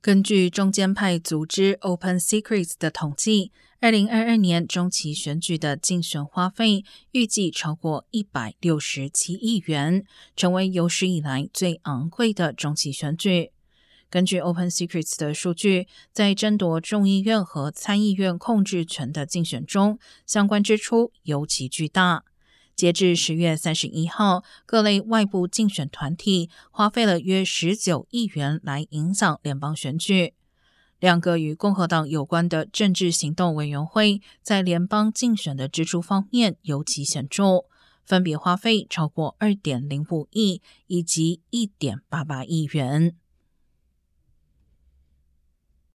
根据中间派组织 Open Secrets 的统计，二零二二年中期选举的竞选花费预计超过一百六十七亿元，成为有史以来最昂贵的中期选举。根据 Open Secrets 的数据，在争夺众议院和参议院控制权的竞选中，相关支出尤其巨大。截至十月三十一号，各类外部竞选团体花费了约十九亿元来影响联邦选举。两个与共和党有关的政治行动委员会在联邦竞选的支出方面尤其显著，分别花费超过二点零五亿以及一点八八亿元。